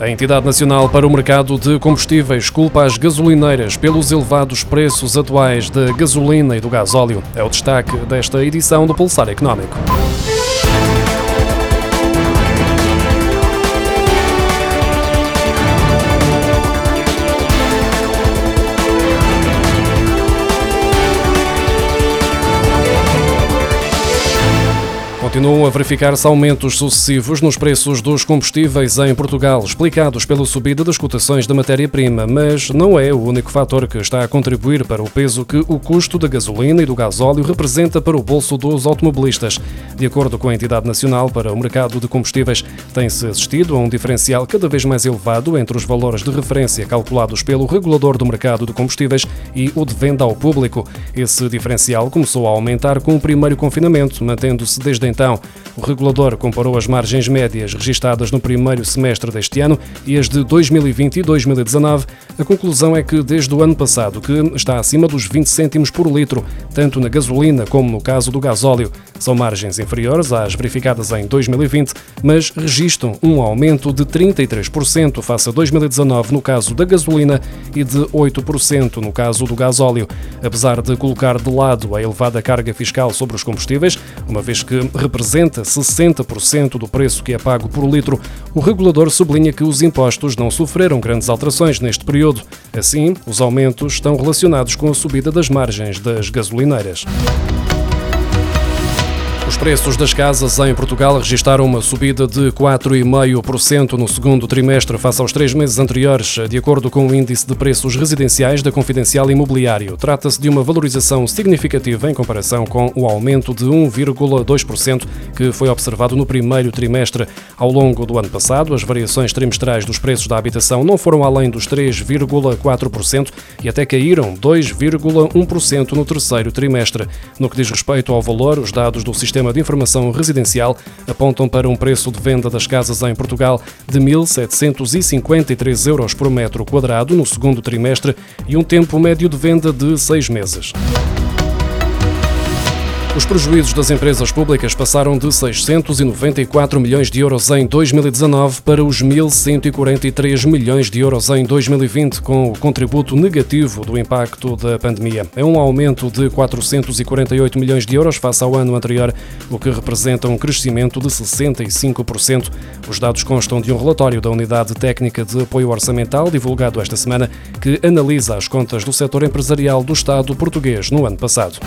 A Entidade Nacional para o Mercado de Combustíveis culpa as gasolineiras pelos elevados preços atuais da gasolina e do gasóleo. É o destaque desta edição do Pulsar Económico. Continuam a verificar-se aumentos sucessivos nos preços dos combustíveis em Portugal, explicados pela subida das cotações da matéria-prima, mas não é o único fator que está a contribuir para o peso que o custo da gasolina e do gasóleo representa para o bolso dos automobilistas. De acordo com a Entidade Nacional para o Mercado de Combustíveis, tem-se assistido a um diferencial cada vez mais elevado entre os valores de referência calculados pelo regulador do mercado de combustíveis e o de venda ao público. Esse diferencial começou a aumentar com o primeiro confinamento, mantendo-se desde então então. O regulador comparou as margens médias registadas no primeiro semestre deste ano e as de 2020 e 2019. A conclusão é que desde o ano passado que está acima dos 20 cêntimos por litro, tanto na gasolina como no caso do gasóleo. São margens inferiores às verificadas em 2020, mas registram um aumento de 33% face a 2019 no caso da gasolina e de 8% no caso do gasóleo. Apesar de colocar de lado a elevada carga fiscal sobre os combustíveis, uma vez que representa 60% do preço que é pago por litro, o regulador sublinha que os impostos não sofreram grandes alterações neste período. Assim, os aumentos estão relacionados com a subida das margens das gasolineiras. Os preços das casas em Portugal registaram uma subida de 4,5% no segundo trimestre face aos três meses anteriores, de acordo com o índice de preços residenciais da Confidencial Imobiliário. Trata-se de uma valorização significativa em comparação com o aumento de 1,2% que foi observado no primeiro trimestre. Ao longo do ano passado, as variações trimestrais dos preços da habitação não foram além dos 3,4% e até caíram 2,1% no terceiro trimestre. No que diz respeito ao valor, os dados do sistema Sistema de Informação Residencial apontam para um preço de venda das casas em Portugal de 1.753 euros por metro quadrado no segundo trimestre e um tempo médio de venda de seis meses. Os prejuízos das empresas públicas passaram de 694 milhões de euros em 2019 para os 1.143 milhões de euros em 2020, com o contributo negativo do impacto da pandemia. É um aumento de 448 milhões de euros face ao ano anterior, o que representa um crescimento de 65%. Os dados constam de um relatório da Unidade Técnica de Apoio Orçamental, divulgado esta semana, que analisa as contas do setor empresarial do Estado português no ano passado.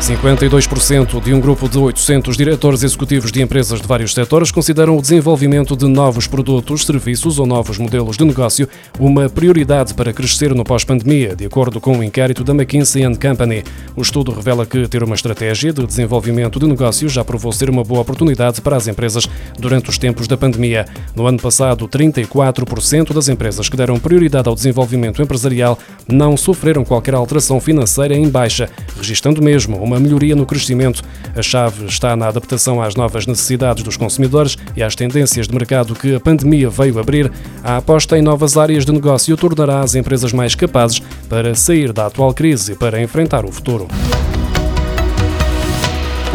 52% de um grupo de 800 diretores executivos de empresas de vários setores consideram o desenvolvimento de novos produtos, serviços ou novos modelos de negócio uma prioridade para crescer no pós-pandemia, de acordo com o um inquérito da McKinsey Company. O estudo revela que ter uma estratégia de desenvolvimento de negócios já provou ser uma boa oportunidade para as empresas durante os tempos da pandemia. No ano passado, 34% das empresas que deram prioridade ao desenvolvimento empresarial não sofreram qualquer alteração financeira em baixa, registando mesmo uma melhoria no crescimento. A chave está na adaptação às novas necessidades dos consumidores e às tendências de mercado que a pandemia veio abrir. A aposta em novas áreas de negócio tornará as empresas mais capazes para sair da atual crise e para enfrentar o futuro.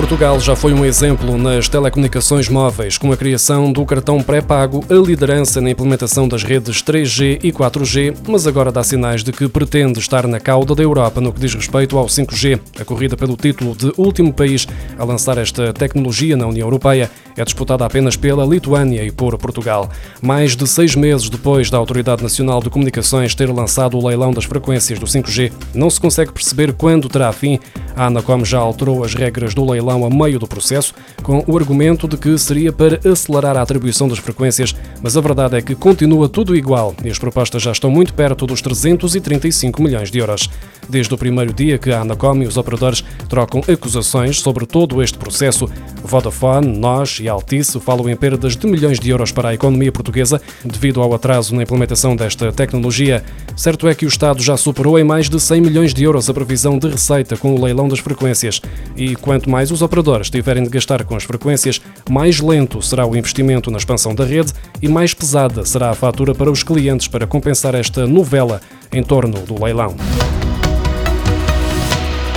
Portugal já foi um exemplo nas telecomunicações móveis, com a criação do cartão pré-pago, a liderança na implementação das redes 3G e 4G, mas agora dá sinais de que pretende estar na cauda da Europa no que diz respeito ao 5G. A corrida pelo título de último país a lançar esta tecnologia na União Europeia é disputada apenas pela Lituânia e por Portugal. Mais de seis meses depois da Autoridade Nacional de Comunicações ter lançado o leilão das frequências do 5G, não se consegue perceber quando terá fim. A Anacom já alterou as regras do leilão a meio do processo, com o argumento de que seria para acelerar a atribuição das frequências, mas a verdade é que continua tudo igual e as propostas já estão muito perto dos 335 milhões de euros. Desde o primeiro dia que a Anacom e os operadores trocam acusações sobre todo este processo, Vodafone, nós e Altice falam em perdas de milhões de euros para a economia portuguesa devido ao atraso na implementação desta tecnologia. Certo é que o Estado já superou em mais de 100 milhões de euros a previsão de receita com o leilão das frequências. E quanto mais os operadores tiverem de gastar com as frequências, mais lento será o investimento na expansão da rede e mais pesada será a fatura para os clientes para compensar esta novela em torno do leilão.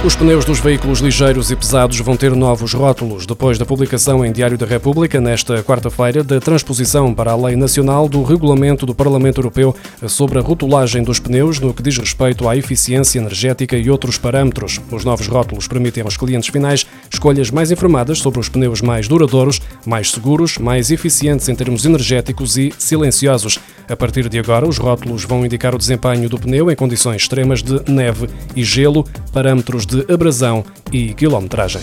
Os pneus dos veículos ligeiros e pesados vão ter novos rótulos depois da publicação em Diário da República, nesta quarta-feira, da transposição para a Lei Nacional do Regulamento do Parlamento Europeu sobre a rotulagem dos pneus no que diz respeito à eficiência energética e outros parâmetros. Os novos rótulos permitem aos clientes finais escolhas mais informadas sobre os pneus mais duradouros, mais seguros, mais eficientes em termos energéticos e silenciosos. A partir de agora, os rótulos vão indicar o desempenho do pneu em condições extremas de neve e gelo, parâmetros de abrasão e quilometragem.